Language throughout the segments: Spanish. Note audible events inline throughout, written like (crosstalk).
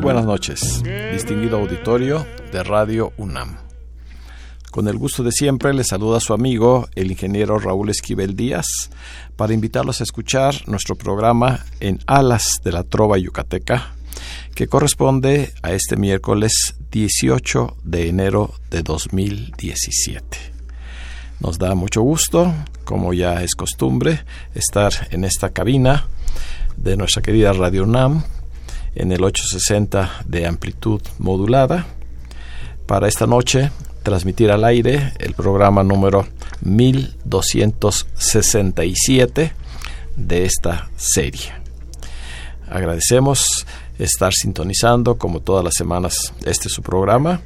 Buenas noches, distinguido auditorio de Radio UNAM. Con el gusto de siempre le saluda su amigo el ingeniero Raúl Esquivel Díaz para invitarlos a escuchar nuestro programa en Alas de la Trova Yucateca, que corresponde a este miércoles 18 de enero de 2017. Nos da mucho gusto, como ya es costumbre, estar en esta cabina de nuestra querida Radio UNAM en el 860 de amplitud modulada. Para esta noche transmitir al aire el programa número 1267 de esta serie. Agradecemos estar sintonizando como todas las semanas este su programa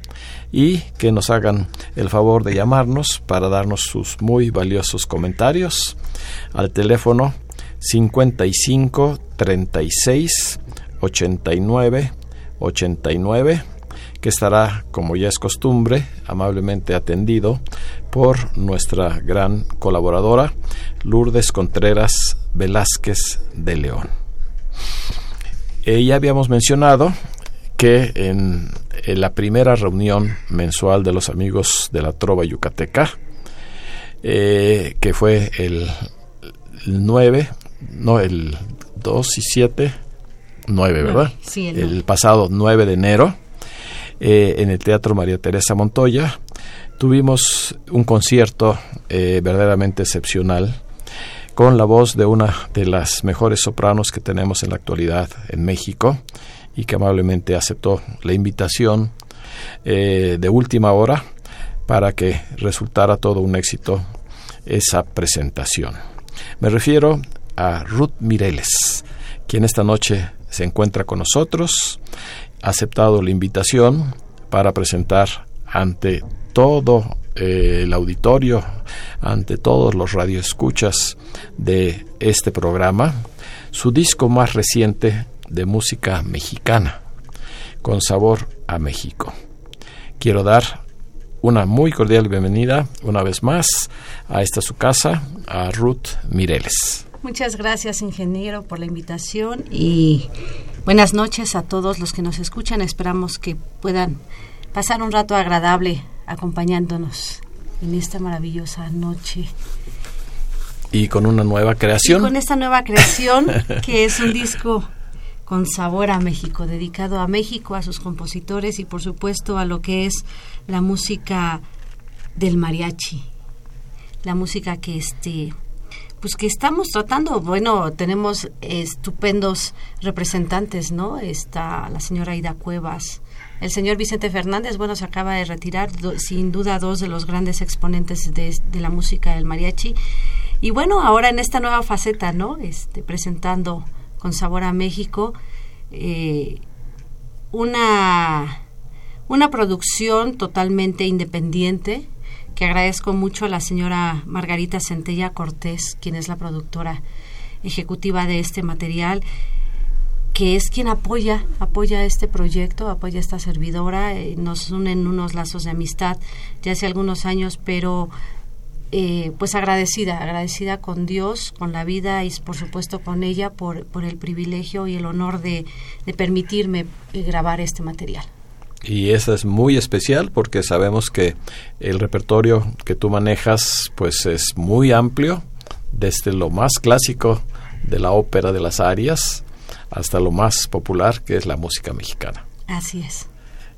y que nos hagan el favor de llamarnos para darnos sus muy valiosos comentarios al teléfono 55 36 89 89 que estará, como ya es costumbre, amablemente atendido por nuestra gran colaboradora Lourdes Contreras Velázquez de León. Eh, ya habíamos mencionado que en, la primera reunión mensual de los amigos de la Trova Yucateca, eh, que fue el, el 9, no, el 2 y 7, 9, ¿verdad? Sí, el, el pasado 9 de enero, eh, en el Teatro María Teresa Montoya. Tuvimos un concierto eh, verdaderamente excepcional con la voz de una de las mejores sopranos que tenemos en la actualidad en México y que amablemente aceptó la invitación eh, de última hora para que resultara todo un éxito esa presentación. Me refiero a Ruth Mireles, quien esta noche se encuentra con nosotros, ha aceptado la invitación para presentar ante todo eh, el auditorio, ante todos los radioescuchas de este programa, su disco más reciente de música mexicana, con sabor a México. Quiero dar una muy cordial bienvenida una vez más a esta su casa, a Ruth Mireles. Muchas gracias, ingeniero, por la invitación y buenas noches a todos los que nos escuchan. Esperamos que puedan pasar un rato agradable acompañándonos en esta maravillosa noche. Y con una nueva creación. Y con esta nueva creación, que es un disco con sabor a México, dedicado a México, a sus compositores y por supuesto a lo que es la música del mariachi. La música que este pues que estamos tratando, bueno, tenemos estupendos representantes, ¿no? Está la señora Ida Cuevas, el señor Vicente Fernández, bueno, se acaba de retirar, sin duda dos de los grandes exponentes de, de, la música del mariachi. Y bueno, ahora en esta nueva faceta, ¿no? Este, presentando con sabor a México eh, una, una producción totalmente independiente, que agradezco mucho a la señora Margarita Centella Cortés, quien es la productora ejecutiva de este material, que es quien apoya, apoya este proyecto, apoya esta servidora, eh, nos unen unos lazos de amistad ya hace algunos años, pero eh, pues agradecida, agradecida con Dios, con la vida y por supuesto con ella por, por el privilegio y el honor de, de permitirme eh, grabar este material. Y eso es muy especial porque sabemos que el repertorio que tú manejas pues es muy amplio, desde lo más clásico de la ópera de las arias hasta lo más popular que es la música mexicana. Así es.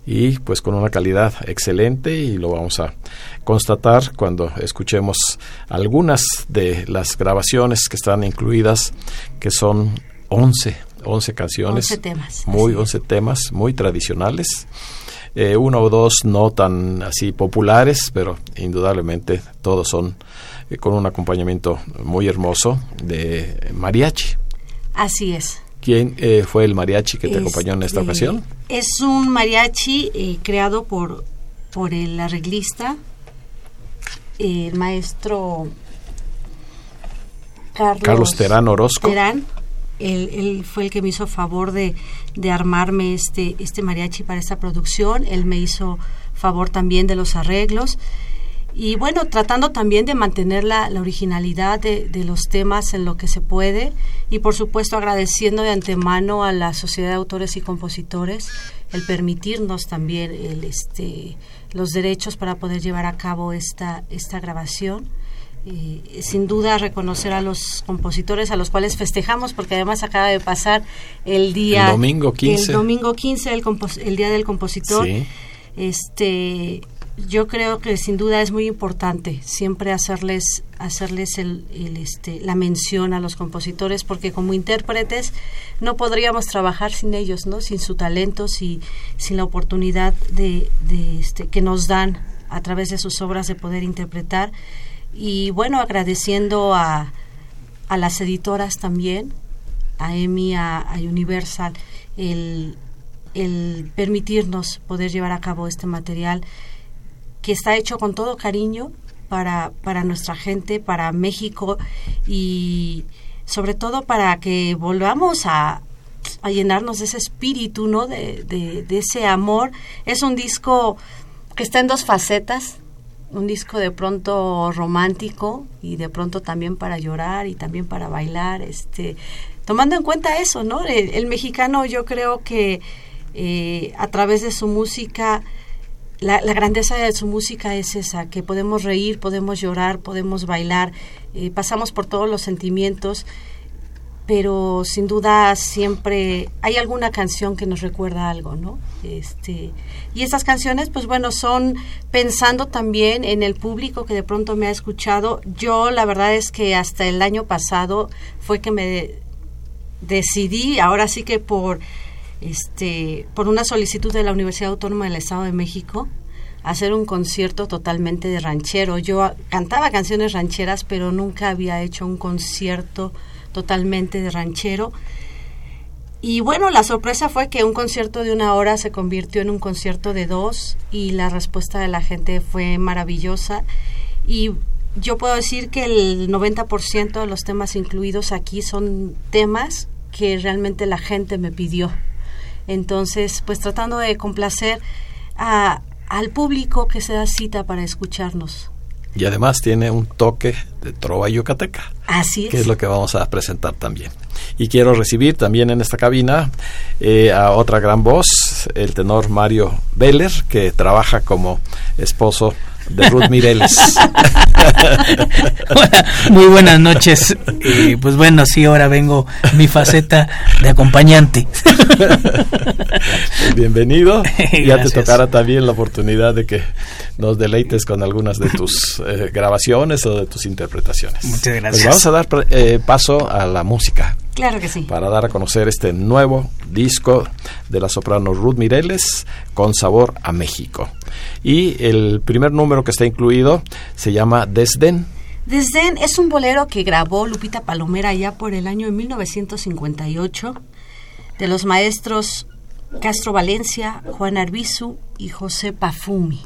Y pues con una calidad excelente y lo vamos a constatar cuando escuchemos algunas de las grabaciones que están incluidas, que son 11, 11 canciones. 11 temas. Muy, 11 temas, muy tradicionales. Eh, uno o dos no tan así populares, pero indudablemente todos son eh, con un acompañamiento muy hermoso de mariachi. Así es. ¿Quién eh, fue el mariachi que te acompañó en esta Este, ocasión? Es un mariachi eh, creado por, por el arreglista, el maestro Carlos, Carlos Terán Orozco. Terán. Él, él fue el que me hizo favor de, de armarme este, este mariachi para esta producción. Él me hizo favor también de los arreglos. Y bueno, tratando también de mantener la, la originalidad de, de los temas en lo que se puede. Y por supuesto agradeciendo de antemano a la Sociedad de Autores y Compositores el permitirnos también el, este, los derechos para poder llevar a cabo esta, esta grabación. Eh, sin duda reconocer a los compositores a los cuales festejamos porque además acaba de pasar el día El domingo 15. el domingo 15 el, día del compositor Sí. este yo creo que sin duda es muy importante siempre hacerles hacerles el, el, este la mención a los compositores porque como intérpretes no podríamos trabajar sin ellos no sin su talento si, sin la oportunidad de, de este que nos dan a través de sus obras de poder interpretar y bueno agradeciendo a, a las editoras también a EMI, a, Universal, el, el permitirnos poder llevar a cabo este material que está hecho con todo cariño para, para nuestra gente, para México y sobre todo para que volvamos a, a llenarnos de ese espíritu, ¿no? De, de ese amor. Es un disco que está en dos facetas, un disco de pronto romántico y de pronto también para llorar y también para bailar, este, tomando en cuenta eso, ¿no? El, mexicano yo creo que eh, a través de su música, la, la, grandeza de su música es esa, que podemos reír, podemos llorar, podemos bailar, eh, pasamos por todos los sentimientos, pero sin duda siempre hay alguna canción que nos recuerda algo, ¿no? Este, y estas canciones, pues bueno, son pensando también en el público que de pronto me ha escuchado. Yo la verdad es que hasta el año pasado fue que me decidí, ahora sí que por este, por una solicitud de la Universidad Autónoma del Estado de México, hacer un concierto totalmente de ranchero. Yo cantaba canciones rancheras, pero nunca había hecho un concierto totalmente de ranchero. Y bueno, la sorpresa fue que un concierto de una hora se convirtió en un concierto de dos y la respuesta de la gente fue maravillosa. Y yo puedo decir que el 90% de los temas incluidos aquí son temas que realmente la gente me pidió. Entonces, pues tratando de complacer a, al público que se da cita para escucharnos. Y además tiene un toque de trova yucateca. Así es. Que es lo que vamos a presentar también. Y quiero recibir también en esta cabina eh, a otra gran voz, el tenor Mario Veller, que trabaja como esposo de Ruth Mireles. Hola, (laughs) muy buenas noches. Eh, pues bueno, sí, ahora vengo mi faceta de acompañante. (laughs) Bienvenido. (laughs) ya te tocará también la oportunidad de que nos deleites con algunas de tus eh, grabaciones o de tus interpretaciones. Muchas gracias. Pues vamos a dar eh, paso a la música. Claro que sí. Para dar a conocer este nuevo disco de la soprano Ruth Mireles con sabor a México. Y el primer número que está incluido se llama Desdén. Desdén es un bolero que grabó Lupita Palomera ya por el año 1958 de los maestros Castro Valencia, Juan Arbizu y José Pafumi.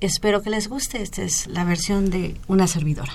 Espero que les guste. Esta es la versión de una servidora.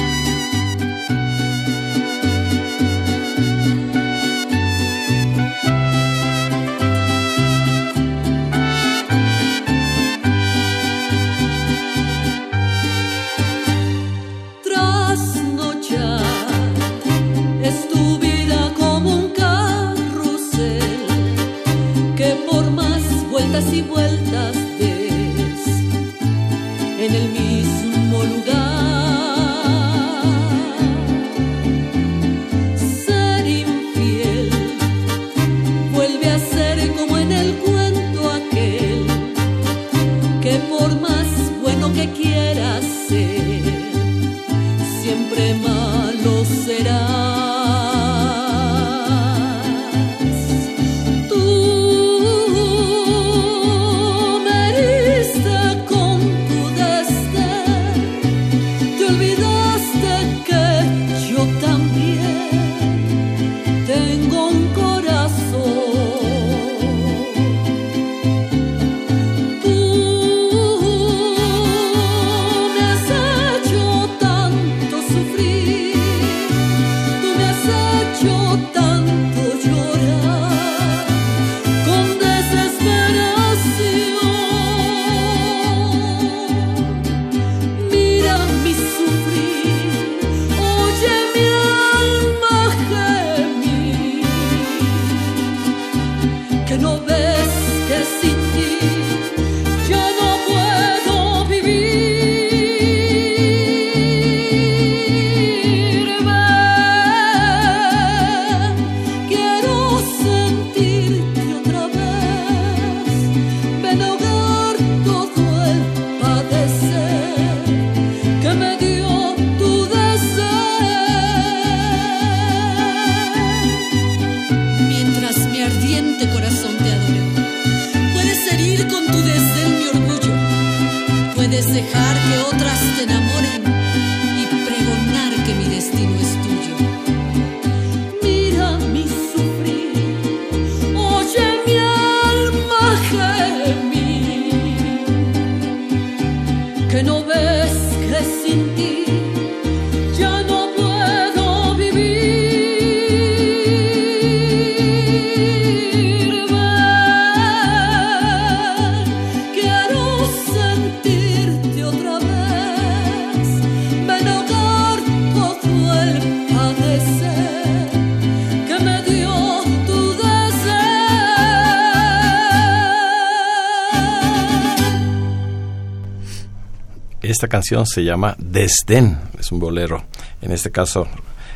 Esta canción se llama Desdén, es un bolero, en este caso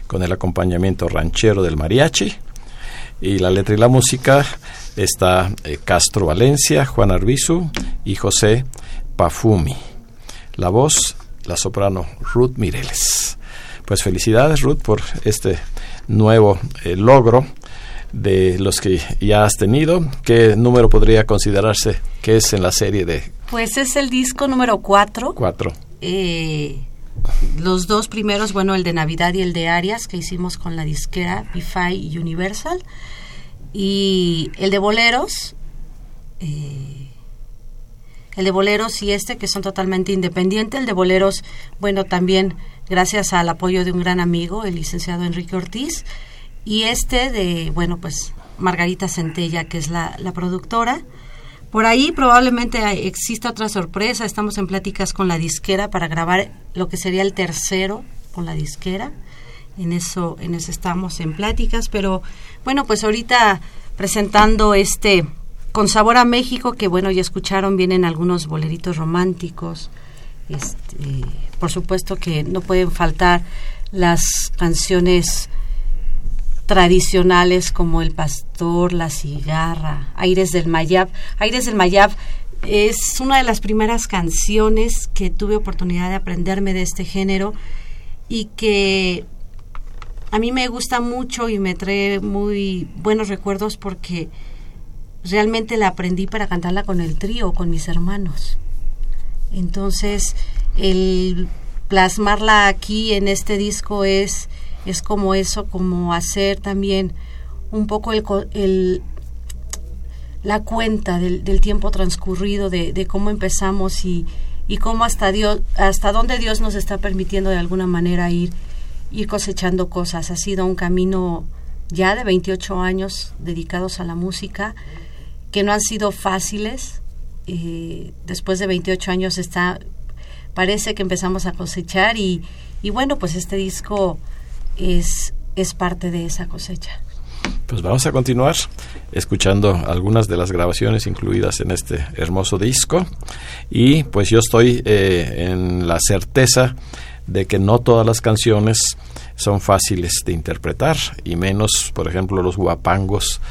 con el acompañamiento ranchero del mariachi. Y la letra y la música está eh, Castro Valencia, Juan Arbizu y José Pafumi. La voz, la soprano Ruth Mireles. Pues felicidades Ruth por este nuevo eh, logro de los que ya has tenido. ¿Qué número podría considerarse que es en la serie de pues es el disco número 4. Cuatro. Eh, los dos primeros, bueno, el de Navidad y el de Arias, que hicimos con la disquera BiFi Universal. Y el de Boleros, eh, el de Boleros y este, que son totalmente independientes. El de Boleros, bueno, también gracias al apoyo de un gran amigo, el licenciado Enrique Ortiz. Y este de, bueno, pues Margarita Centella, que es la, la productora. Por ahí probablemente exista otra sorpresa. Estamos en pláticas con la disquera para grabar lo que sería el tercero con la disquera. En eso, en eso estamos en pláticas. Pero bueno, pues ahorita presentando este con sabor a México, que bueno, ya escucharon, vienen algunos boleritos románticos. Este, por supuesto que no pueden faltar las canciones tradicionales como El Pastor, La Cigarra, Aires del Mayab. Aires del Mayab es una de las primeras canciones que tuve oportunidad de aprenderme de este género y que a mí me gusta mucho y me trae muy buenos recuerdos porque realmente la aprendí para cantarla con el trío, con mis hermanos. Entonces, el plasmarla aquí en este disco es es como eso, como hacer también un poco el, el la cuenta del, del tiempo transcurrido, de, cómo empezamos y, y cómo hasta Dios, hasta dónde Dios nos está permitiendo de alguna manera ir, ir cosechando cosas. Ha sido un camino ya de 28 años dedicados a la música, que no han sido fáciles. Eh, después de 28 años está, parece que empezamos a cosechar y, y bueno, pues este disco es, es parte de esa cosecha. Pues vamos a continuar escuchando algunas de las grabaciones incluidas en este hermoso disco y pues yo estoy eh, en la certeza de que no todas las canciones son fáciles de interpretar y menos, por ejemplo, los guapangos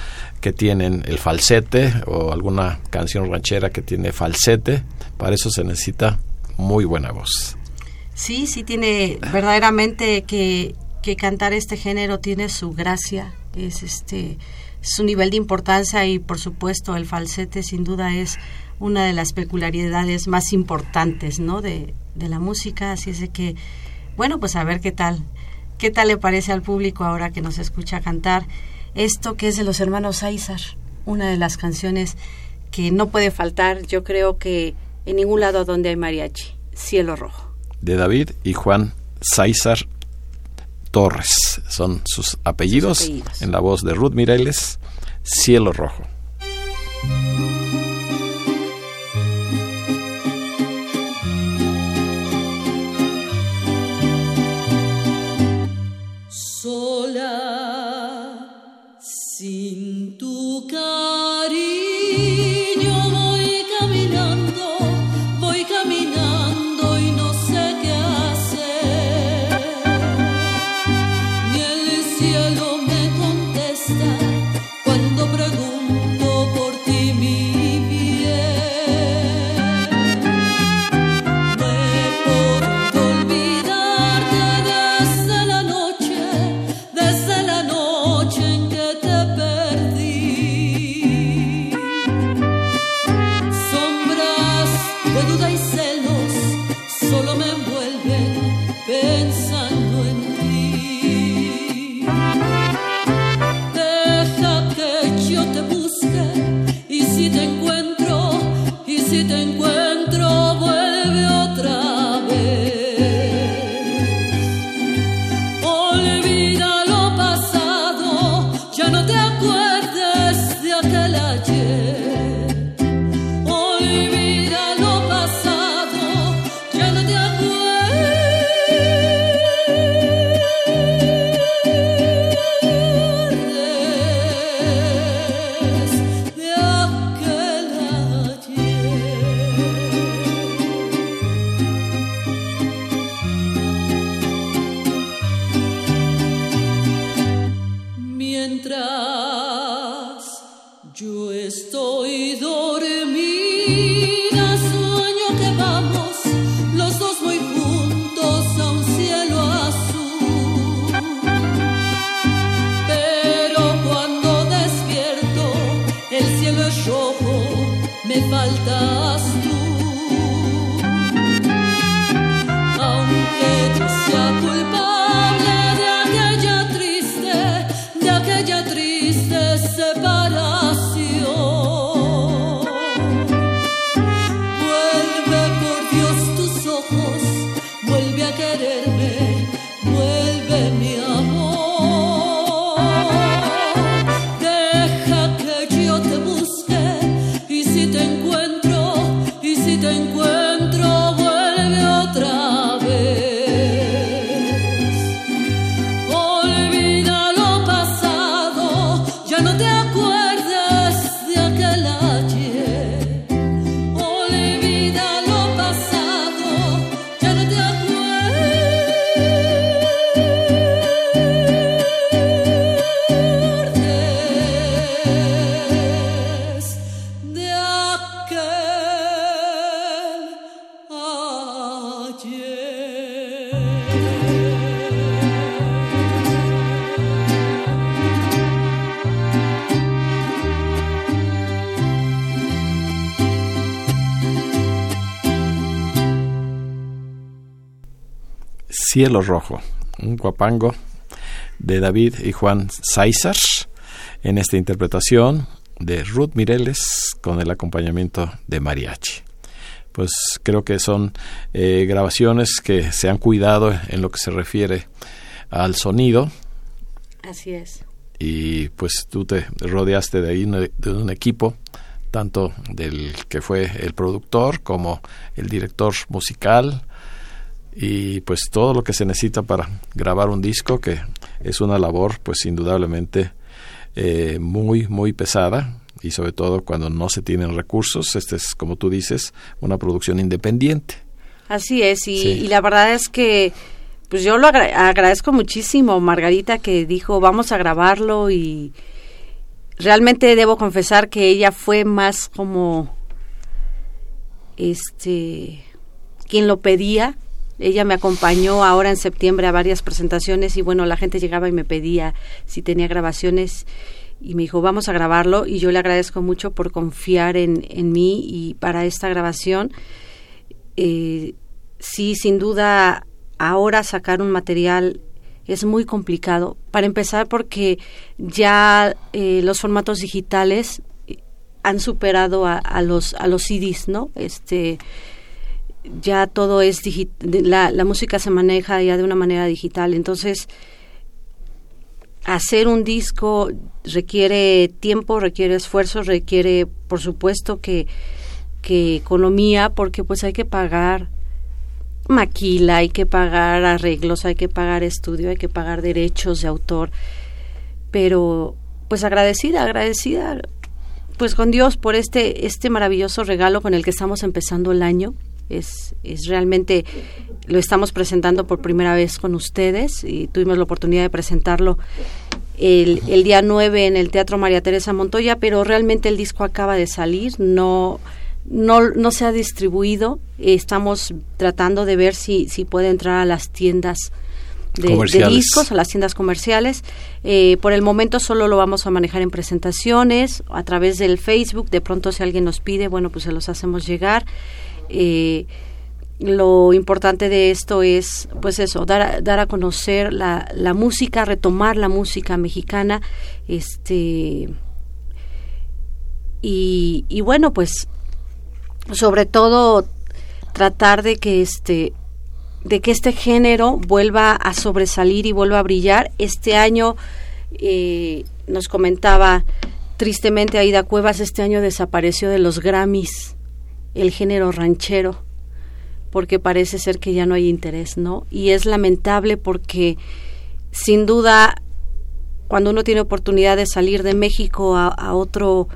que tienen el falsete o alguna canción ranchera que tiene falsete. Para eso se necesita muy buena voz. Sí, sí tiene verdaderamente que que cantar este género tiene su gracia, es este su nivel de importancia y por supuesto el falsete sin duda es una de las peculiaridades más importantes ¿no? de, de la música, así es de que, bueno, pues a ver qué tal, qué tal le parece al público ahora que nos escucha cantar esto que es de los hermanos Aizar, una de las canciones que no puede faltar, yo creo que en ningún lado donde hay mariachi, Cielo Rojo. De David y Juan Sáizar Torres, son sus apellidos, sus apellidos. en la voz de Ruth Mireles, Cielo Rojo. Sola, sin tu cariño. se acusar. Cielo Rojo, un guapango de David y Juan César en esta interpretación de Ruth Mireles con el acompañamiento de mariachi. Pues creo que son eh, grabaciones que se han cuidado en lo que se refiere al sonido. Así es. Y pues tú te rodeaste de ahí de un equipo tanto del que fue el productor como el director musical y pues todo lo que se necesita para grabar un disco que es una labor pues indudablemente eh, muy muy pesada y sobre todo cuando no se tienen recursos este es como tú dices una producción independiente. Así es y, la verdad es que pues yo lo agradezco muchísimo Margarita que dijo vamos a grabarlo y realmente debo confesar que ella fue más como este quien lo pedía ella me acompañó ahora en septiembre a varias presentaciones y bueno la gente llegaba y me pedía si tenía grabaciones y me dijo vamos a grabarlo y yo le agradezco mucho por confiar en, en mí y para esta grabación eh, sí sin duda ahora sacar un material es muy complicado. Para empezar, porque ya eh, los formatos digitales han superado a, los a los CDs, ¿no? Este ya todo es la, la música se maneja ya de una manera digital, entonces hacer un disco requiere tiempo, requiere esfuerzo, requiere, por supuesto, que, que economía, porque pues hay que pagar maquila, hay que pagar arreglos, hay que pagar estudio, hay que pagar derechos de autor. Pero pues agradecida, agradecida pues con Dios por este este maravilloso regalo con el que estamos empezando el año. Es, es realmente lo estamos presentando por primera vez con ustedes y tuvimos la oportunidad de presentarlo el, el día 9 en el Teatro María Teresa Montoya, pero realmente el disco acaba de salir, no no, no se ha distribuido. Estamos tratando de ver si, si puede entrar a las tiendas de, discos, a las tiendas comerciales. Eh, por el momento solo lo vamos a manejar en presentaciones, a través del Facebook. De pronto si alguien nos pide, bueno, pues se los hacemos llegar. Eh, lo importante de esto es, pues eso, dar a, dar a conocer la, la música, retomar la música mexicana, este y, y bueno, pues sobre todo tratar de que este de que este género vuelva a sobresalir y vuelva a brillar. Este año eh, nos comentaba tristemente Aida Cuevas, este año desapareció de los Grammys el género ranchero, porque parece ser que ya no hay interés, ¿no? Y es lamentable porque sin duda cuando uno tiene oportunidad de salir de México a, otro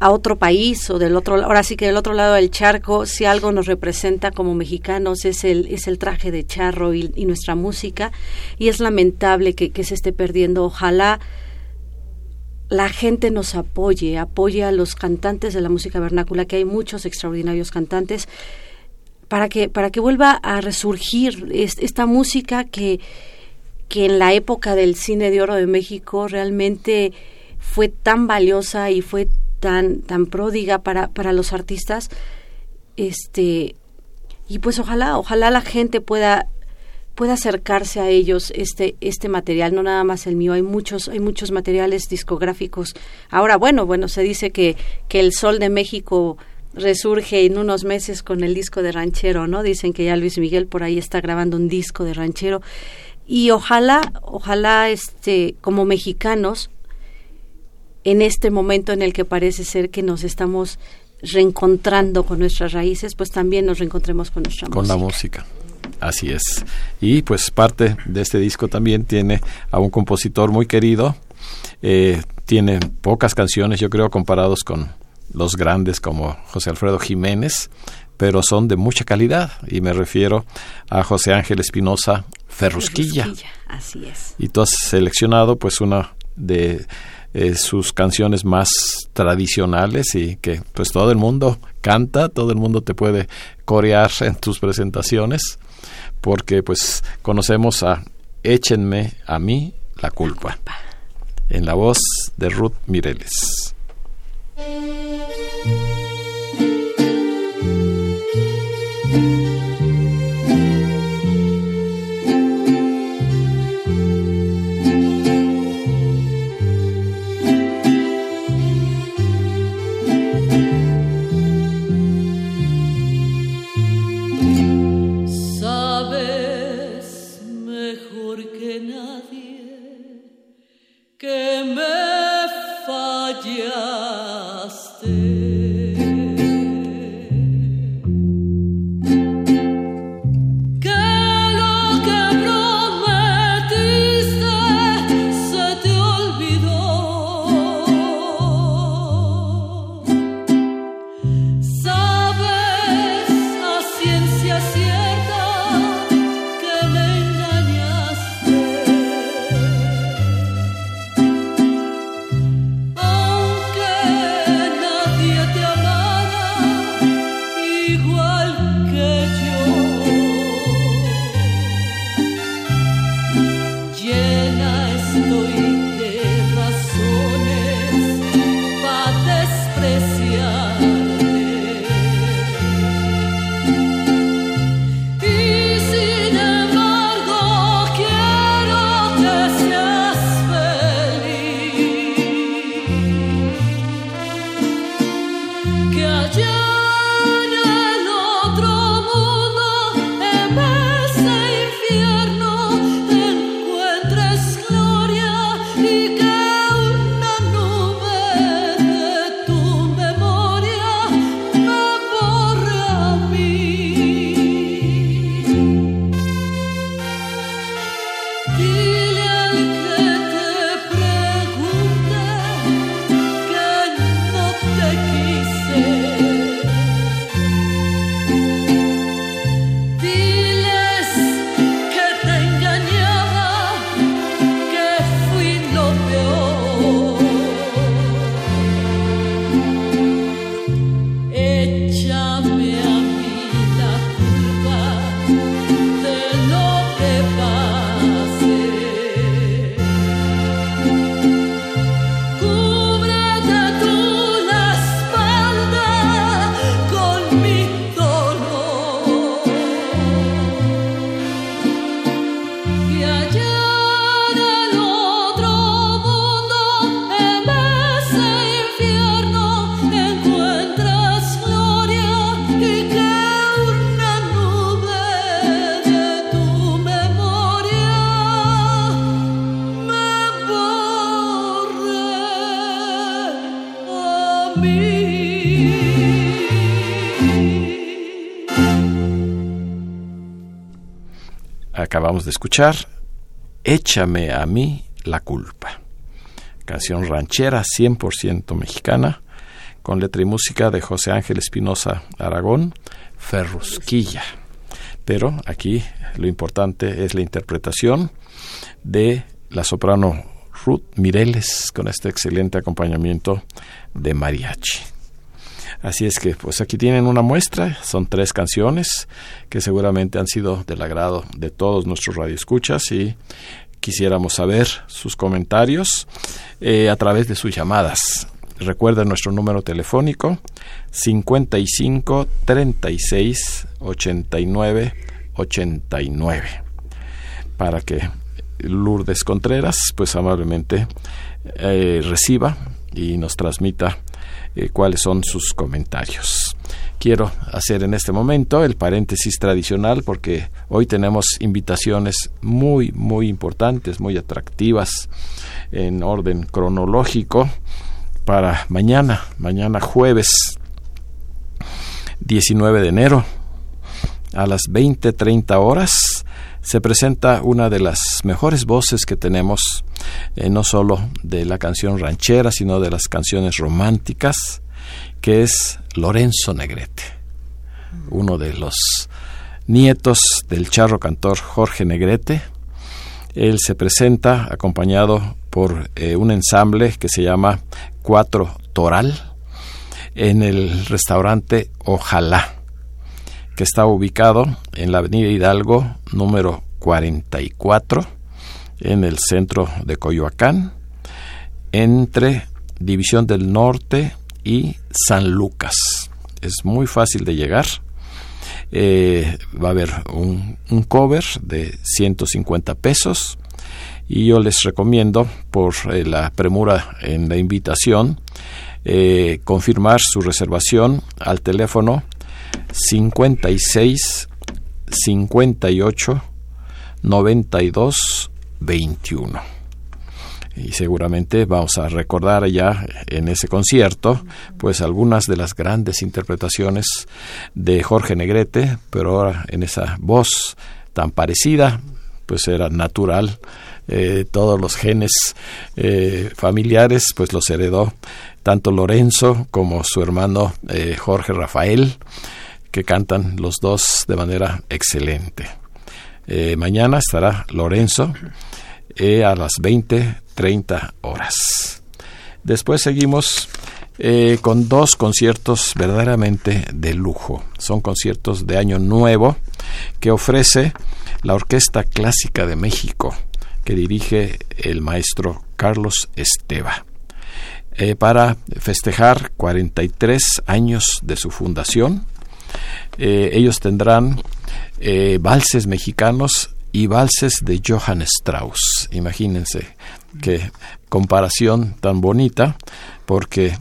a otro país o del otro ahora sí que del otro lado del charco si algo nos representa como mexicanos es el es el traje de charro y, nuestra música y es lamentable que, se esté perdiendo ojalá la gente nos apoye apoye a los cantantes de la música vernácula que hay muchos extraordinarios cantantes para que para que vuelva a resurgir esta música que que en la época del cine de oro de México realmente fue tan valiosa y fue tan, tan pródiga para, para los artistas. Este, y pues ojalá, ojalá la gente pueda pueda acercarse a ellos este este material no nada más el mío hay muchos hay muchos materiales discográficos ahora bueno bueno se dice que que el sol de México resurge en unos meses con el disco de ranchero no dicen que ya Luis Miguel por ahí está grabando un disco de ranchero y ojalá ojalá este como mexicanos en este momento en el que parece ser que nos estamos reencontrando con nuestras raíces, pues también nos reencontremos con nuestra con música. Con la música. Así es. Y pues parte de este disco también tiene a un compositor muy querido. Eh, tiene pocas canciones, yo creo, comparados con los grandes como José Alfredo Jiménez, pero son de mucha calidad. Y me refiero a José Ángel Espinosa Ferrusquilla. Ferrusquilla. Así es. Y tú has seleccionado pues una de eh, sus canciones más tradicionales y que pues todo el mundo canta, todo el mundo te puede corear en tus presentaciones, porque pues conocemos a Échenme a mí la culpa, en la voz de Ruth Mireles. Escuchar Échame a mí la culpa, canción ranchera 100% mexicana, con letra y música de José Ángel Espinosa Aragón, Ferrusquilla. Pero aquí lo importante es la interpretación de la soprano Ruth Mireles con este excelente acompañamiento de mariachi. Así es que pues aquí tienen una muestra, son tres canciones que seguramente han sido del agrado de todos nuestros radioescuchas y quisiéramos saber sus comentarios eh, a través de sus llamadas. Recuerden nuestro número telefónico 55 36 89 89 para que Lourdes Contreras pues amablemente eh, reciba y nos transmita eh, cuáles son sus comentarios. Quiero hacer en este momento el paréntesis tradicional porque hoy tenemos invitaciones muy, muy importantes, muy atractivas en orden cronológico para mañana, mañana jueves 19 de enero a las 20.30 horas se presenta una de las mejores voces que tenemos, eh, no solo de la canción ranchera, sino de las canciones románticas, que es Lorenzo Negrete, uno de los nietos del charro cantor Jorge Negrete. Él se presenta acompañado por eh, un ensamble que se llama Cuatro Toral en el restaurante Ojalá que está ubicado en la Avenida Hidalgo número 44 en el centro de Coyoacán, entre División del Norte y San Lucas. Es muy fácil de llegar. Eh, va a haber un, cover de 150 pesos y yo les recomiendo por eh, la premura en la invitación eh, confirmar su reservación al teléfono 56 58 92 21. y seguramente vamos a recordar ya en ese concierto pues algunas de las grandes interpretaciones de Jorge Negrete, pero ahora en esa voz tan parecida, pues era natural eh, todos los genes eh, familiares pues los heredó tanto Lorenzo como su hermano eh, Jorge Rafael que cantan los dos de manera excelente. mañana estará Lorenzo a las 20.30 horas. Después seguimos con dos conciertos verdaderamente de lujo. Son conciertos de Año Nuevo que ofrece la Orquesta Clásica de México que dirige el maestro Carlos Esteva. Eh, para festejar 43 años de su fundación, eh, ellos tendrán eh, valses mexicanos y valses de Johann Strauss. Imagínense qué comparación tan bonita, porque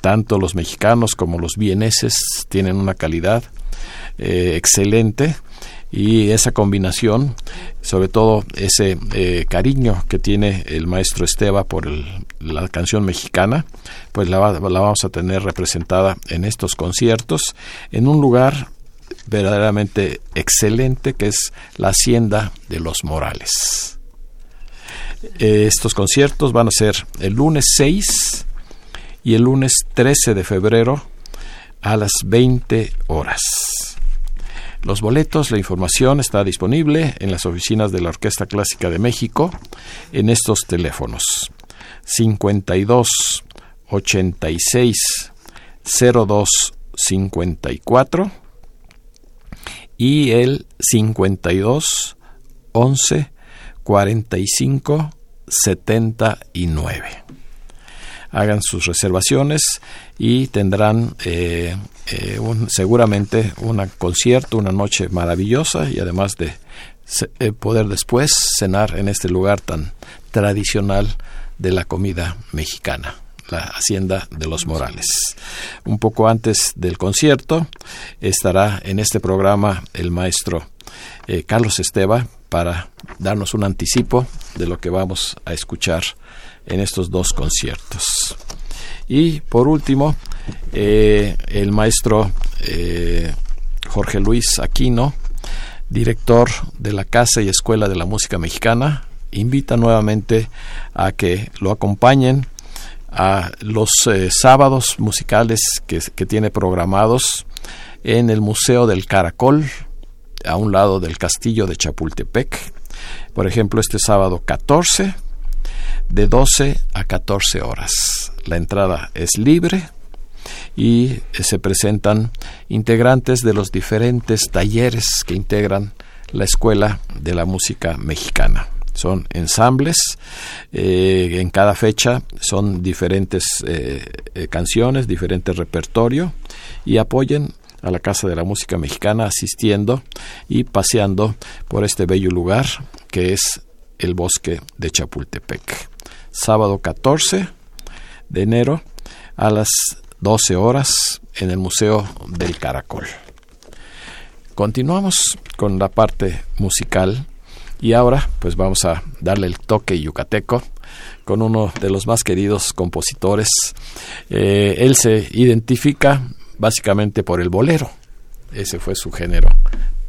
tanto los mexicanos como los vieneses tienen una calidad excelente y esa combinación, sobre todo ese eh, cariño que tiene el maestro Esteba por la canción mexicana, pues la, la vamos a tener representada en estos conciertos en un lugar verdaderamente excelente que es la Hacienda de los Morales. estos conciertos van a ser el lunes 6 y el lunes 13 de febrero a las 20 horas. Los boletos, la información está disponible en las oficinas de la Orquesta Clásica de México en estos teléfonos. 52 86 02 54 y el 52 11 45 79 hagan sus reservaciones y tendrán eh, eh, seguramente un concierto, una noche maravillosa y además de eh, poder después cenar en este lugar tan tradicional de la comida mexicana la Hacienda de los Morales. Un poco antes del concierto estará en este programa el maestro Carlos Esteba para darnos un anticipo de lo que vamos a escuchar en estos dos conciertos. Y por último, eh, el maestro eh, Jorge Luis Aquino, director de la Casa y Escuela de la Música Mexicana, invita nuevamente a que lo acompañen a los eh, sábados musicales que, que, tiene programados en el Museo del Caracol, a un lado del Castillo de Chapultepec. Por ejemplo, este sábado 14 de 12 a 14 horas. La entrada es libre y se presentan integrantes de los diferentes talleres que integran la Escuela de la Música Mexicana. Son ensambles, eh, en cada fecha son diferentes eh, eh, canciones, diferente repertorio y apoyen a la Casa de la Música Mexicana asistiendo y paseando por este bello lugar que es el bosque de Chapultepec sábado 14 de enero a las 12 horas en el Museo del Caracol. Continuamos con la parte musical y ahora pues vamos a darle el toque yucateco con uno de los más queridos compositores. Eh, él se identifica básicamente por el bolero. Ese fue su género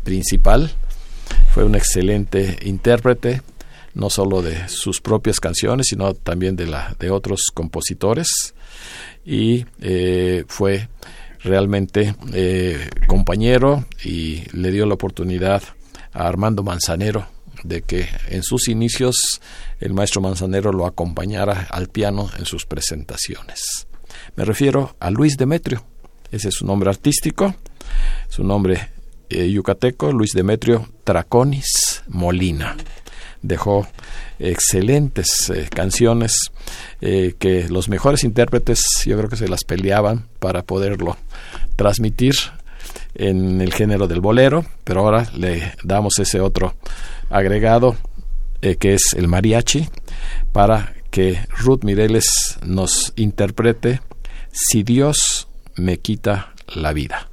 principal. Fue un excelente intérprete no solo de sus propias canciones, sino también de, la, de otros compositores. Y eh, fue realmente eh, compañero y le dio la oportunidad a Armando Manzanero de que en sus inicios el maestro Manzanero lo acompañara al piano en sus presentaciones. Me refiero a Luis Demetrio, ese es su nombre artístico, su nombre eh, yucateco, Luis Demetrio Traconis Molina dejó excelentes eh, canciones eh, que los mejores intérpretes yo creo que se las peleaban para poderlo transmitir en el género del bolero, pero ahora le damos ese otro agregado eh, que es el mariachi para que Ruth Mireles nos interprete Si Dios me quita la vida.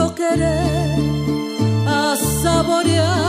Otro querer a saborear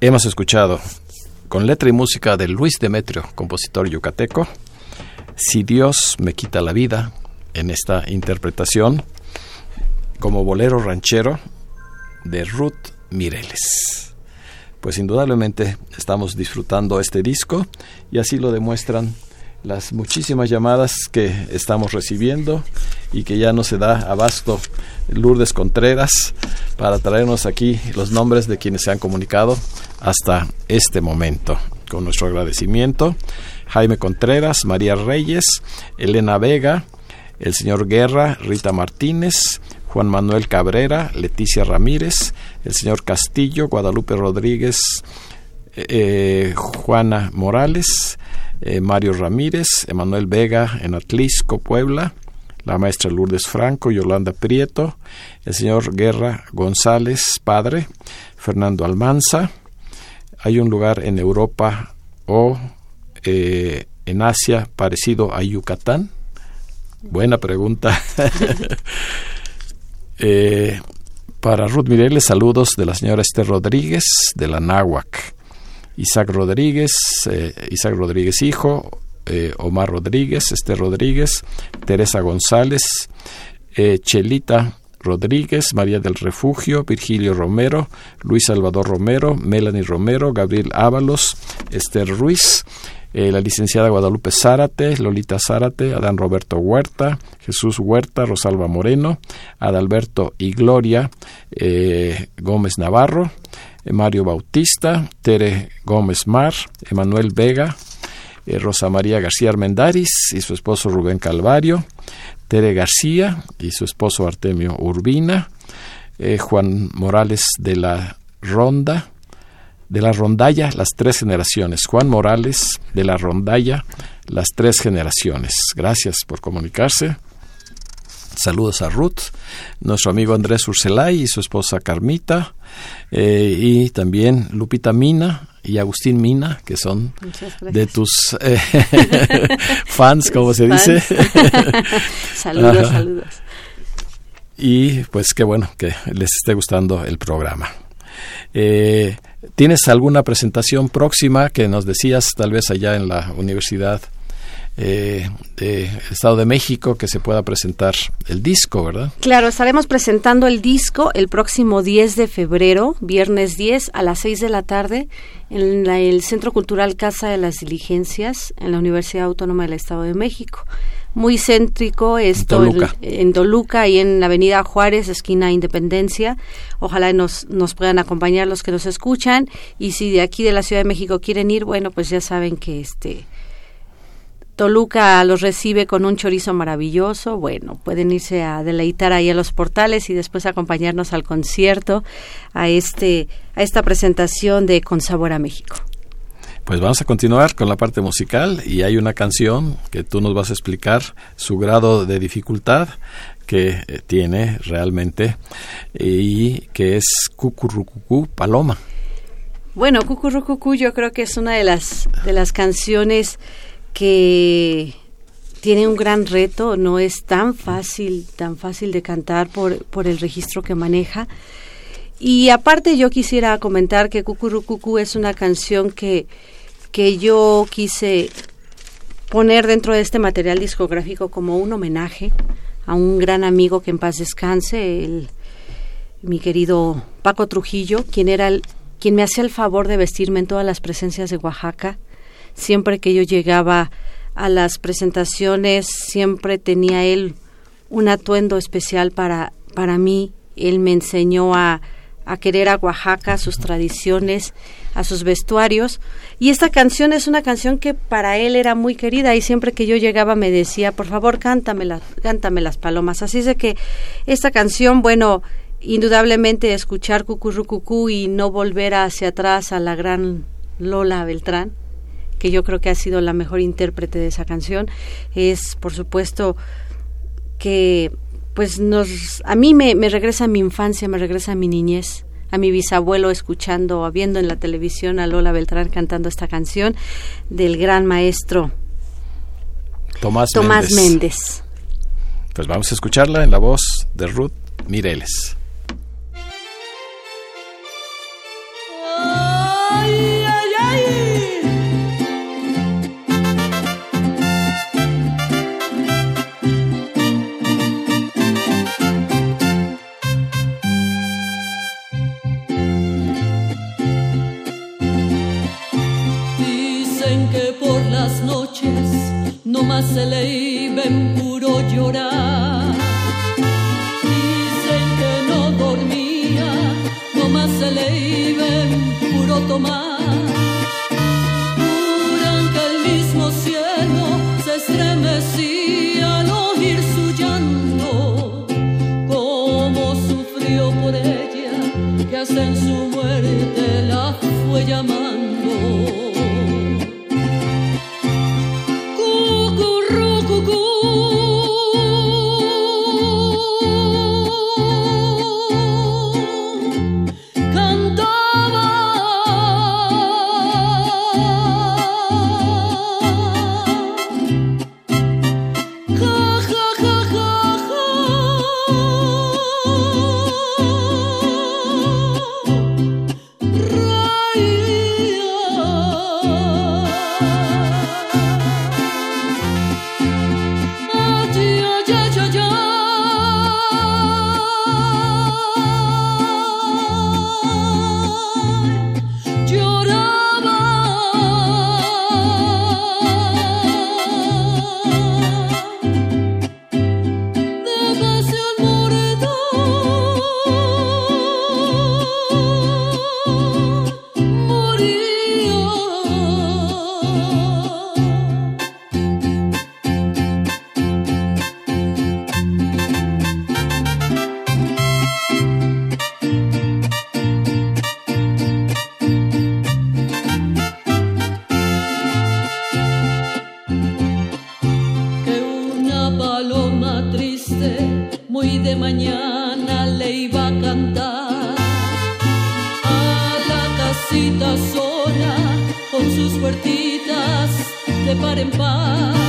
Hemos escuchado con letra y música de Luis Demetrio, compositor yucateco, Si Dios me quita la vida, en esta interpretación como bolero ranchero de Ruth Mireles. Pues indudablemente estamos disfrutando este disco y así lo demuestran las muchísimas llamadas que estamos recibiendo y que ya no se da abasto Lourdes Contreras para traernos aquí los nombres de quienes se han comunicado hasta este momento. Con nuestro agradecimiento, Jaime Contreras, María Reyes, Elena Vega, el señor Guerra, Rita Martínez, Juan Manuel Cabrera, Leticia Ramírez, el señor Castillo, Guadalupe Rodríguez, eh, Juana Morales, eh, Mario Ramírez, Emanuel Vega en Atlisco, Puebla, la maestra Lourdes Franco, Yolanda Prieto, el señor Guerra González, padre, Fernando Almanza. Hay un lugar en Europa o eh, en Asia parecido a Yucatán. Buena pregunta. (laughs) Eh, para Ruth Mireles, saludos de la señora Esther Rodríguez de la Náhuac. Isaac Rodríguez, eh, Isaac Rodríguez hijo, eh, Omar Rodríguez, Esther Rodríguez, Teresa González, eh, Chelita Rodríguez, María del Refugio, Virgilio Romero, Luis Salvador Romero, Melanie Romero, Gabriel Ábalos, Esther Ruiz, eh, la licenciada Guadalupe Zárate, Lolita Zárate, Adán Roberto Huerta, Jesús Huerta, Rosalba Moreno, Adalberto y Gloria Gómez Navarro, Mario Bautista, Tere Gómez Mar, Emanuel Vega, eh, Rosa María García Armendaris y su esposo Rubén Calvario, Tere García y su esposo Artemio Urbina, eh, Juan Morales de la Ronda, de la rondalla las tres generaciones. Juan Morales de la rondalla las tres generaciones. Gracias por comunicarse. Saludos a Ruth, nuestro amigo Andrés Urselay y su esposa Carmita, eh, y también Lupita Mina y Agustín Mina, que son de tus eh, (laughs) fans, (laughs) como se dice. (laughs) saludos, Ajá. saludos. Y pues qué bueno que les esté gustando el programa. Eh, ¿Tienes alguna presentación próxima que nos decías tal vez allá en la Universidad eh, del Estado de México que se pueda presentar el disco, verdad? Claro, estaremos presentando el disco el próximo 10 de febrero, viernes 10 a las 6 de la tarde, en la- el Centro Cultural Casa de las Diligencias, en la Universidad Autónoma del Estado de México. muy céntrico, esto Toluca. En, en Toluca y en la Avenida Juárez, esquina Independencia. Ojalá nos, nos puedan acompañar los que nos escuchan y si de aquí de la Ciudad de México quieren ir, bueno, pues ya saben que este Toluca los recibe con un chorizo maravilloso. Bueno, pueden irse a deleitar ahí a los portales y después acompañarnos al concierto, a este, a esta presentación de Con Sabor a México. Pues vamos a continuar con la parte musical y hay una canción que tú nos vas a explicar su grado de dificultad que eh, tiene realmente y que es Cucurrucucú Paloma. Bueno, Cucurrucucú yo creo que es una de las de las canciones que tiene un gran reto, no es tan fácil, tan fácil de cantar por, por el registro que maneja. Y aparte yo quisiera comentar que Cucurrucucú es una canción que, que yo quise poner dentro de este material discográfico como un homenaje a un gran amigo que en paz descanse, el, mi querido Paco Trujillo, quien era el, quien me hacía el favor de vestirme en todas las presencias de Oaxaca. Siempre que yo llegaba a las presentaciones, siempre tenía él un atuendo especial para, para mí. Él me enseñó a, a querer a Oaxaca, a sus tradiciones, a sus vestuarios. Y esta canción es una canción que para él era muy querida y siempre que yo llegaba me decía, por favor, cántame, cántame las palomas. Así es de que esta canción, bueno, indudablemente escuchar Cucurrucucú y no volver hacia atrás a la gran Lola Beltrán, que yo creo que ha sido la mejor intérprete de esa canción, es por supuesto que pues nos a mí me, me regresa a mi infancia, me regresa a mi niñez, a mi bisabuelo escuchando, viendo en la televisión a Lola Beltrán cantando esta canción del gran maestro Tomás, Tomás Méndez. Méndez. Pues vamos a escucharla en la voz de Ruth Mireles. No más se le iba en puro llorar. Dicen que no dormía, no más se le iba en puro tomar. Juran que el mismo cielo se estremecía al oír su llanto, como sufrió por ella, que hasta en su muerte la fue llamando. Sus puertitas de par en par.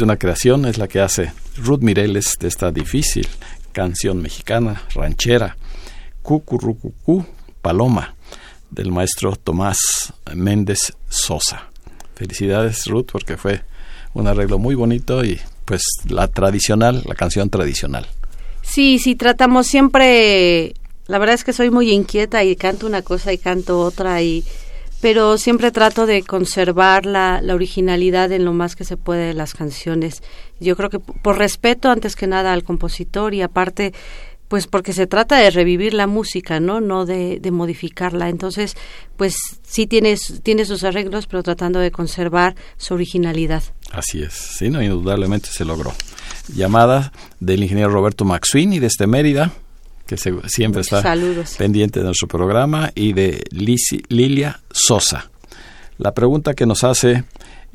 Una creación, es la que hace Ruth Mireles de esta difícil canción mexicana, ranchera, Cucurrucucú, Paloma, del maestro Tomás Méndez Sosa. Felicidades Ruth porque fue un arreglo muy bonito y pues la tradicional, la canción tradicional. Sí, sí, tratamos siempre, la verdad es que soy muy inquieta y canto una cosa y canto otra y pero siempre trato de conservar la, la originalidad en lo más que se puede de las canciones. Yo creo que por respeto antes que nada al compositor y aparte pues porque se trata de revivir la música, ¿no? No de, modificarla. Entonces, pues sí tienes, tiene sus arreglos, pero tratando de conservar su originalidad. Así es, sí, no, indudablemente se logró. Llamada del ingeniero Roberto Maxwini desde Mérida, que se, siempre está Saludos. pendiente de nuestro programa, y de Lilia Sosa. La pregunta que nos hace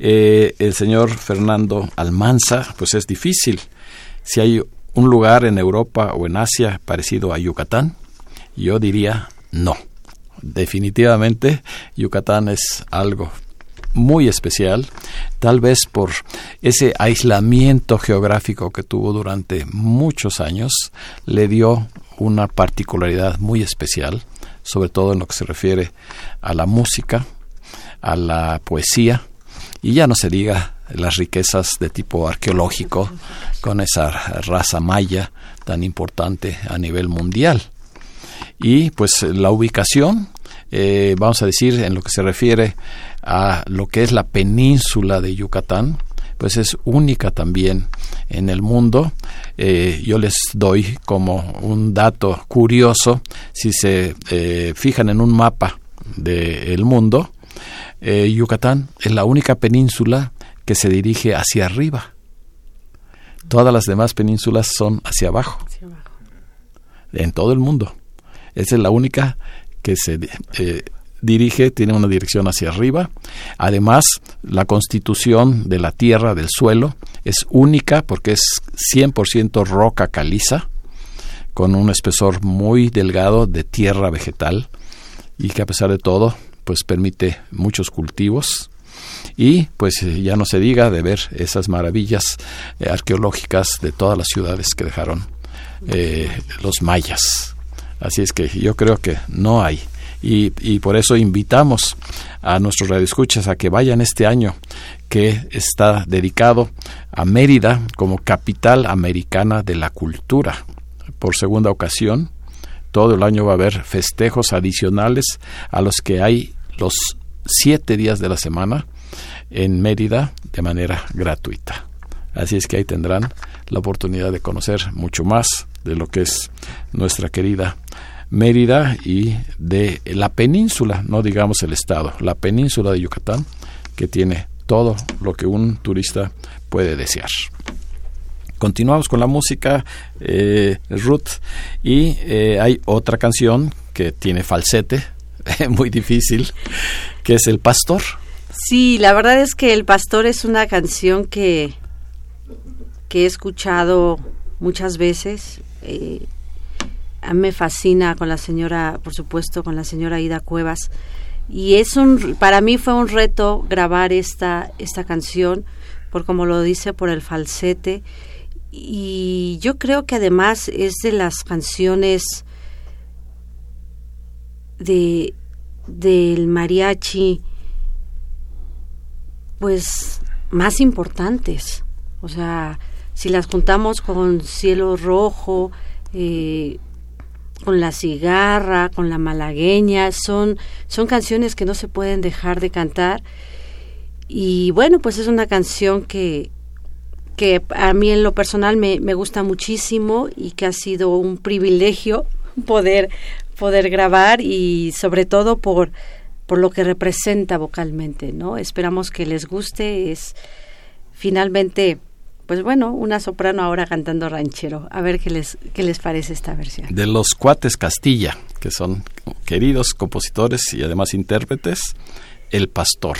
eh, el señor Fernando Almanza, pues es difícil. Si hay un lugar en Europa o en Asia parecido a Yucatán, yo diría no. Definitivamente Yucatán es algo muy especial, tal vez por ese aislamiento geográfico que tuvo durante muchos años, le dio una particularidad muy especial, sobre todo en lo que se refiere a la música, a la poesía, y ya no se diga las riquezas de tipo arqueológico con esa raza maya tan importante a nivel mundial. Y pues la ubicación, eh, vamos a decir, en lo que se refiere a lo que es la península de Yucatán, pues es única también en el mundo. Eh, yo les doy como un dato curioso, si se eh, fijan en un mapa del mundo, eh, Yucatán es la única península que se dirige hacia arriba. Todas las demás penínsulas son hacia abajo. Hacia abajo. En todo el mundo. Esa es la única que se eh, dirige, tiene una dirección hacia arriba. Además, la constitución de la tierra, del suelo, es única porque es 100% roca caliza, con un espesor muy delgado de tierra vegetal y que a pesar de todo, pues permite muchos cultivos y pues ya no se diga de ver esas maravillas eh, arqueológicas de todas las ciudades que dejaron eh, los mayas. Así es que yo creo que no hay. Y, y por eso invitamos a nuestros radioescuchas a que vayan este año, que está dedicado a Mérida como capital americana de la cultura. Por segunda ocasión, todo el año va a haber festejos adicionales a los que hay los siete días de la semana en Mérida de manera gratuita. Así es que ahí tendrán la oportunidad de conocer mucho más de lo que es nuestra querida Mérida y de la península, no digamos el estado, la península de Yucatán, que tiene todo lo que un turista puede desear. Continuamos con la música, eh, Ruth, y eh, hay otra canción que tiene falsete, (laughs) muy difícil, que es El Pastor. Sí, la verdad es que El Pastor es una canción que, que he escuchado muchas veces. Eh, me fascina con la señora, por supuesto, con la señora Ida Cuevas. Y es un, para mí fue un reto grabar esta, esta canción, por como lo dice, por el falsete. Y yo creo que además es de las canciones de del mariachi pues más importantes o sea si las juntamos con cielo rojo eh, con la cigarra con la malagueña son son canciones que no se pueden dejar de cantar y bueno pues es una canción que que a mí en lo personal me, me gusta muchísimo y que ha sido un privilegio (laughs) poder poder grabar y sobre todo por por lo que representa vocalmente, ¿no? Esperamos que les guste, es finalmente pues bueno, una soprano ahora cantando ranchero. A ver qué les qué les parece esta versión. De los Cuates Castilla, que son queridos compositores y además intérpretes, El Pastor.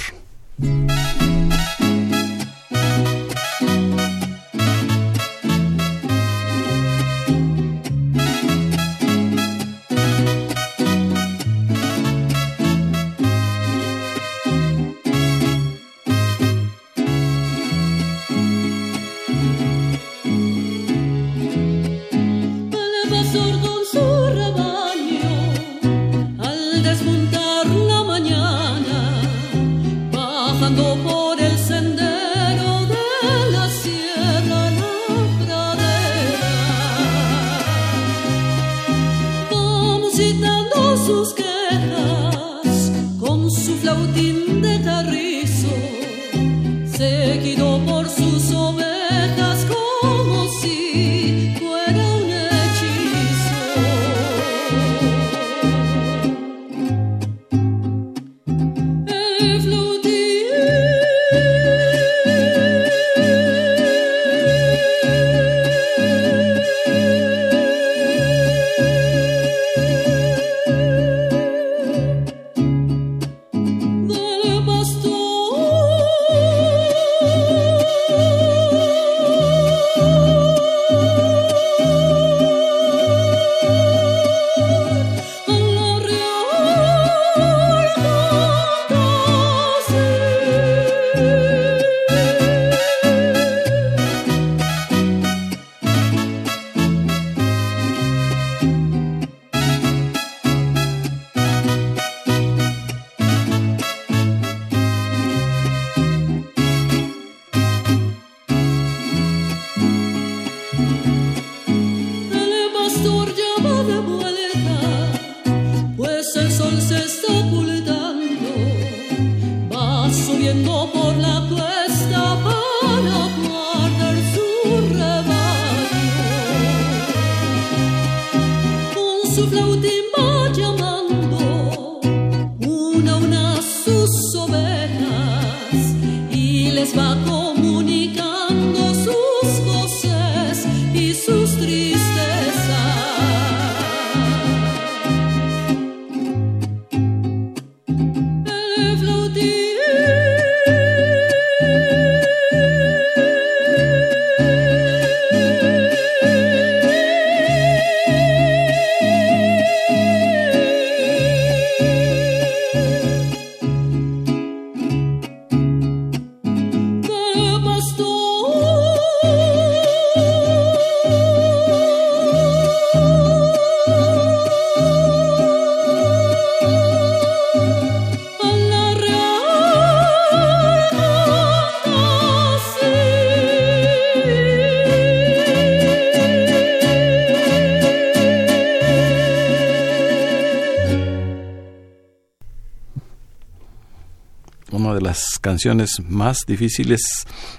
Canciones más difíciles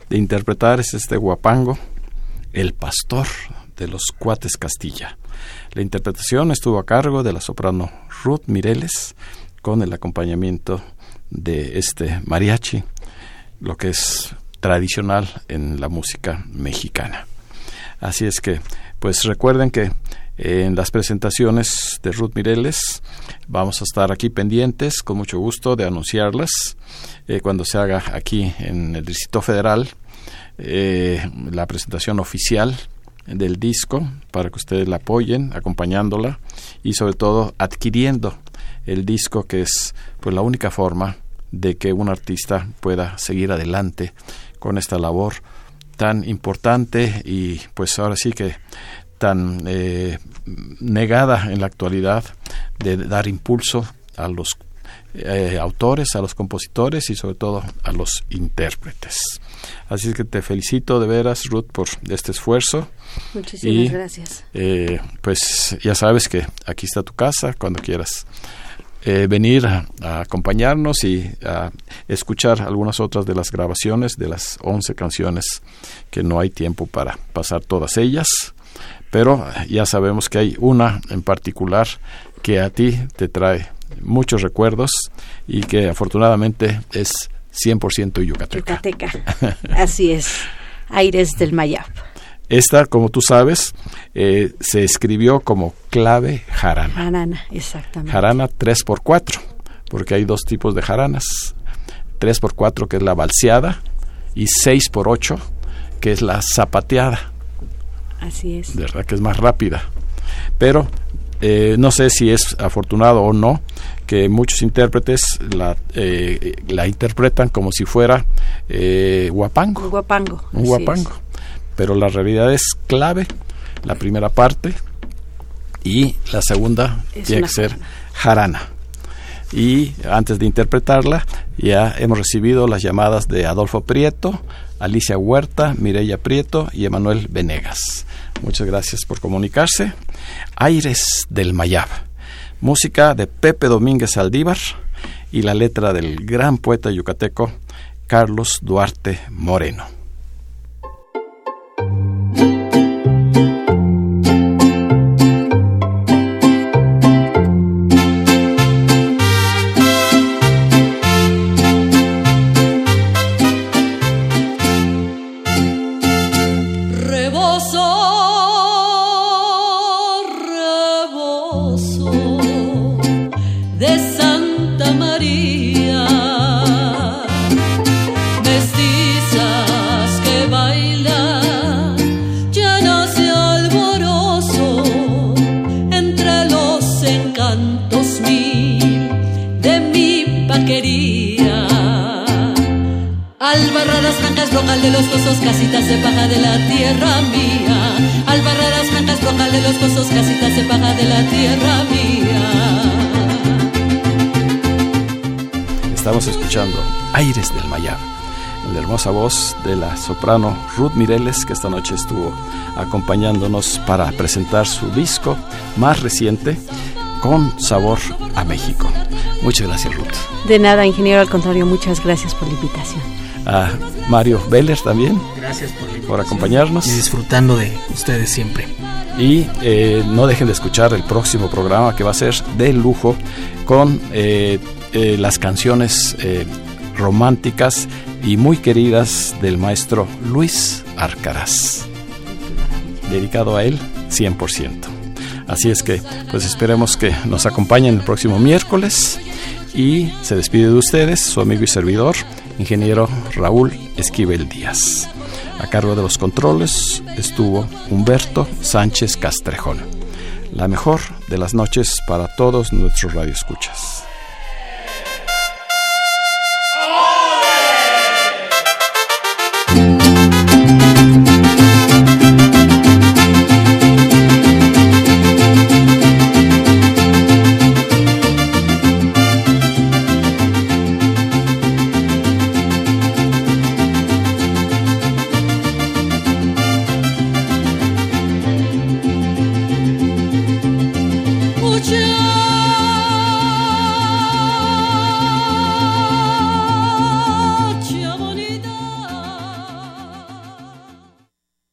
de interpretar es este guapango, El Pastor de los Cuates Castilla. La interpretación estuvo a cargo de la soprano Ruth Mireles con el acompañamiento de este mariachi, lo que es tradicional en la música mexicana. Así es que, pues recuerden que en las presentaciones de Ruth Mireles. Vamos a estar aquí pendientes, con mucho gusto, de anunciarlas eh, cuando se haga aquí en el Distrito Federal eh, la presentación oficial del disco para que ustedes la apoyen, acompañándola y sobre todo adquiriendo el disco que es pues la única forma de que un artista pueda seguir adelante con esta labor tan importante y pues ahora sí que tan eh, negada en la actualidad de dar impulso a los eh, autores, a los compositores y sobre todo a los intérpretes. Así es que te felicito de veras, Ruth, por este esfuerzo. Muchísimas gracias. Eh, pues ya sabes que aquí está tu casa cuando quieras. venir a, a, acompañarnos y a escuchar algunas otras de las grabaciones de las 11 canciones que no hay tiempo para pasar todas ellas pero ya sabemos que hay una en particular que a ti te trae muchos recuerdos y que afortunadamente es 100% yucateca. Yucateca, (laughs) así es, Aires del Mayab. Esta, como tú sabes, eh, se escribió como clave jarana. Jarana, exactamente. Jarana 3x4, porque hay dos tipos de jaranas. 3x4 que es la balseada y 6x8 que es la zapateada. Así es. ¿Verdad? Que es más rápida. Pero eh, no sé si es afortunado o no que muchos intérpretes la, eh, la interpretan como si fuera eh, guapango. Un guapango. Un guapango. Pero la realidad es clave, la primera parte, y la segunda tiene que ser jarana. Y antes de interpretarla, ya hemos recibido las llamadas de Adolfo Prieto, Alicia Huerta, Mireya Prieto y Emanuel Venegas. Muchas gracias por comunicarse. Aires del Mayab. Música de Pepe Domínguez Aldívar y la letra del gran poeta yucateco Carlos Duarte Moreno. De los cosos, casitas de paja de la tierra mía. Albarradas blancas, brocal de los cosos, casitas de paja de la tierra mía. Estamos escuchando Aires del Mayab, la hermosa voz de la soprano Ruth Mireles, que esta noche estuvo acompañándonos para presentar su disco más reciente, Con Sabor a México. Muchas gracias, Ruth. De nada, ingeniero, al contrario, muchas gracias por la invitación. A Mario Veller también. Gracias por, por acompañarnos. Y disfrutando de ustedes siempre. Y eh, no dejen de escuchar el próximo programa que va a ser de lujo con eh, eh, las canciones románticas y muy queridas del maestro Luis Arcaraz. Dedicado a él 100%. Así es que, pues esperemos que nos acompañen el próximo miércoles y se despide de ustedes su amigo y servidor, ingeniero Raúl Esquivel Díaz. A cargo de los controles estuvo Humberto Sánchez Castrejón. La mejor de las noches para todos nuestros radioescuchas.